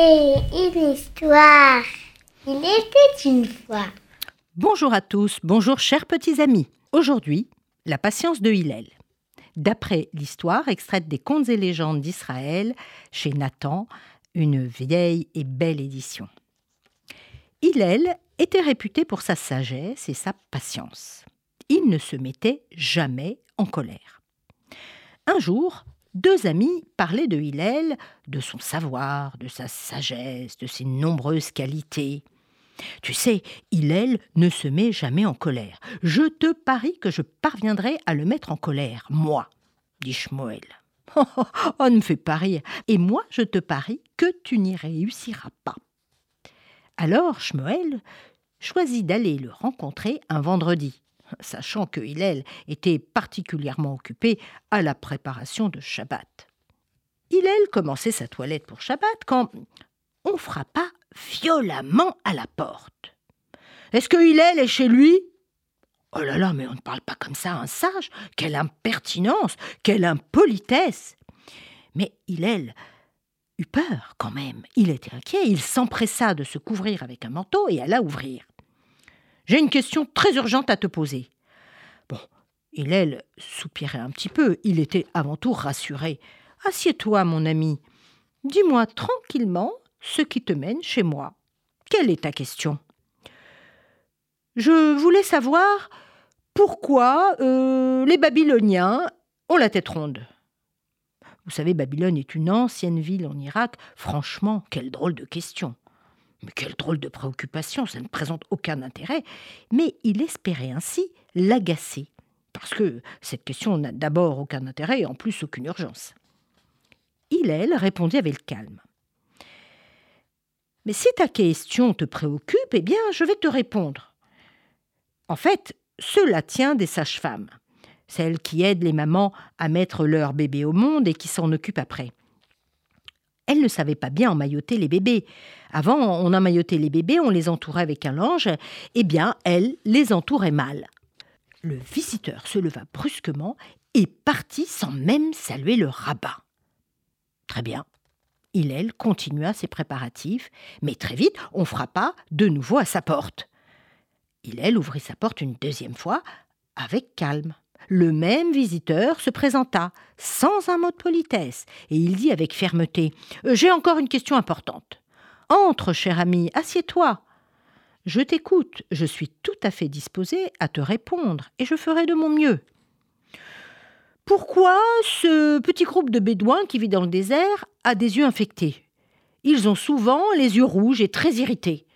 Une histoire. Il était une fois. Bonjour à tous, bonjour chers petits amis. Aujourd'hui, la patience de Hillel. D'après l'histoire extraite des contes et légendes d'Israël chez Nathan, une vieille et belle édition. Hillel était réputé pour sa sagesse et sa patience. Il ne se mettait jamais en colère. Un jour, deux amis parlaient de Hillel, de son savoir, de sa sagesse, de ses nombreuses qualités. Tu sais, Hillel ne se met jamais en colère. Je te parie que je parviendrai à le mettre en colère, moi, dit Shmoel. Oh, oh, oh, ne me fais pas rire. Et moi, je te parie que tu n'y réussiras pas. Alors Shmoel choisit d'aller le rencontrer un vendredi, sachant que Hillel était particulièrement occupé à la préparation de Shabbat. Hillel commençait sa toilette pour Shabbat quand on frappa violemment à la porte. Est-ce que Hillel est chez lui Oh là là, mais on ne parle pas comme ça à un sage. Quelle impertinence, quelle impolitesse. Mais Hillel eut peur quand même. Il était inquiet, il s'empressa de se couvrir avec un manteau et alla ouvrir. J'ai une question très urgente à te poser. Bon, Hillel soupirait un petit peu, il était avant tout rassuré. Assieds-toi, mon ami. Dis-moi tranquillement ce qui te mène chez moi. Quelle est ta question? Je voulais savoir pourquoi euh, les Babyloniens ont la tête ronde. Vous savez, Babylone est une ancienne ville en Irak. Franchement, quelle drôle de question. Mais quelle drôle de préoccupation, ça ne présente aucun intérêt. Mais il espérait ainsi l'agacer, parce que cette question n'a d'abord aucun intérêt et en plus aucune urgence. Hillel répondit avec calme. Mais si ta question te préoccupe, eh bien, je vais te répondre. En fait, cela tient des sages-femmes celles qui aident les mamans à mettre leur bébé au monde et qui s'en occupent après. Elles ne savaient pas bien emmailloter les bébés. Avant, on emmaillotait les bébés, on les entourait avec un linge. Eh bien, elles les entouraient mal. Le visiteur se leva brusquement et partit sans même saluer le rabbin. Très bien. Hillel continua ses préparatifs, mais très vite, on frappa de nouveau à sa porte. Hillel ouvrit sa porte une deuxième fois, avec calme le même visiteur se présenta, sans un mot de politesse, et il dit avec fermeté J'ai encore une question importante. Entre, cher ami, assieds-toi. Je t'écoute, je suis tout à fait disposé à te répondre, et je ferai de mon mieux. Pourquoi ce petit groupe de bédouins qui vit dans le désert a des yeux infectés? Ils ont souvent les yeux rouges et très irrités.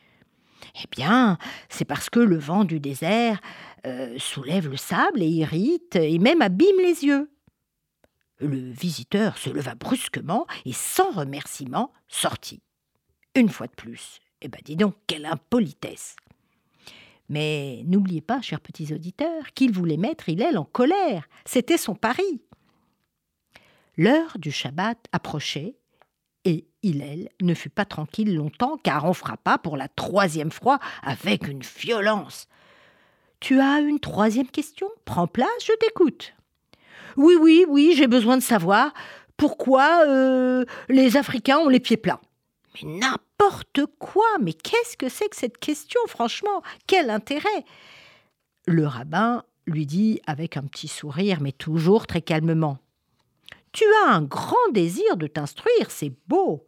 Eh bien, c'est parce que le vent du désert euh, soulève le sable et irrite et même abîme les yeux. Le visiteur se leva brusquement et sans remerciement sortit. Une fois de plus. Eh ben dis donc, quelle impolitesse. Mais n'oubliez pas, chers petits auditeurs, qu'il voulait mettre Hillel en colère. C'était son pari. L'heure du Shabbat approchait Hillel ne fut pas tranquille longtemps car on frappa pour la troisième fois avec une violence. Tu as une troisième question? Prends place, je t'écoute. Oui, oui, oui, j'ai besoin de savoir pourquoi euh, les Africains ont les pieds plats. Mais n'importe quoi Mais qu'est-ce que c'est que cette question, franchement? Quel intérêt? Le rabbin lui dit avec un petit sourire, mais toujours très calmement. Tu as un grand désir de t'instruire, c'est beau.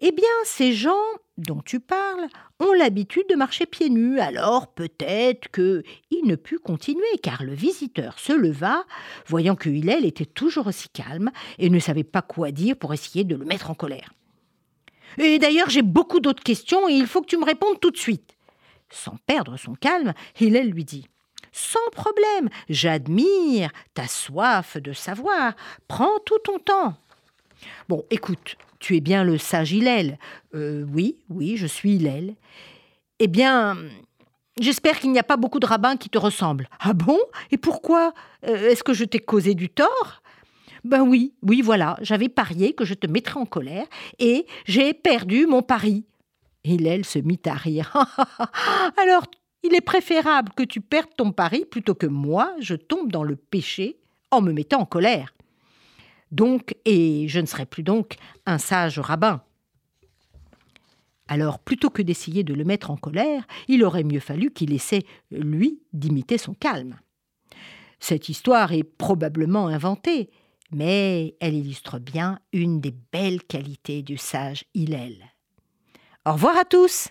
Eh bien, ces gens dont tu parles ont l'habitude de marcher pieds nus, alors peut-être que il ne put continuer, car le visiteur se leva, voyant que Hillel était toujours aussi calme et ne savait pas quoi dire pour essayer de le mettre en colère. Et d'ailleurs, j'ai beaucoup d'autres questions et il faut que tu me répondes tout de suite. Sans perdre son calme, Hillel lui dit Sans problème, j'admire ta soif de savoir. Prends tout ton temps. Bon, écoute, tu es bien le sage Hillel. Euh, oui, oui, je suis Hillel. Eh bien, j'espère qu'il n'y a pas beaucoup de rabbins qui te ressemblent. Ah bon? Et pourquoi? Euh, Est-ce que je t'ai causé du tort? Ben oui, oui, voilà, j'avais parié que je te mettrais en colère et j'ai perdu mon pari. Hillel se mit à rire. Alors, Il est préférable que tu perdes ton pari plutôt que moi, je tombe dans le péché en me mettant en colère. Donc, et je ne serai plus donc un sage rabbin. Alors, plutôt que d'essayer de le mettre en colère, il aurait mieux fallu qu'il essaie, lui, d'imiter son calme. Cette histoire est probablement inventée, mais elle illustre bien une des belles qualités du sage Hillel. Au revoir à tous!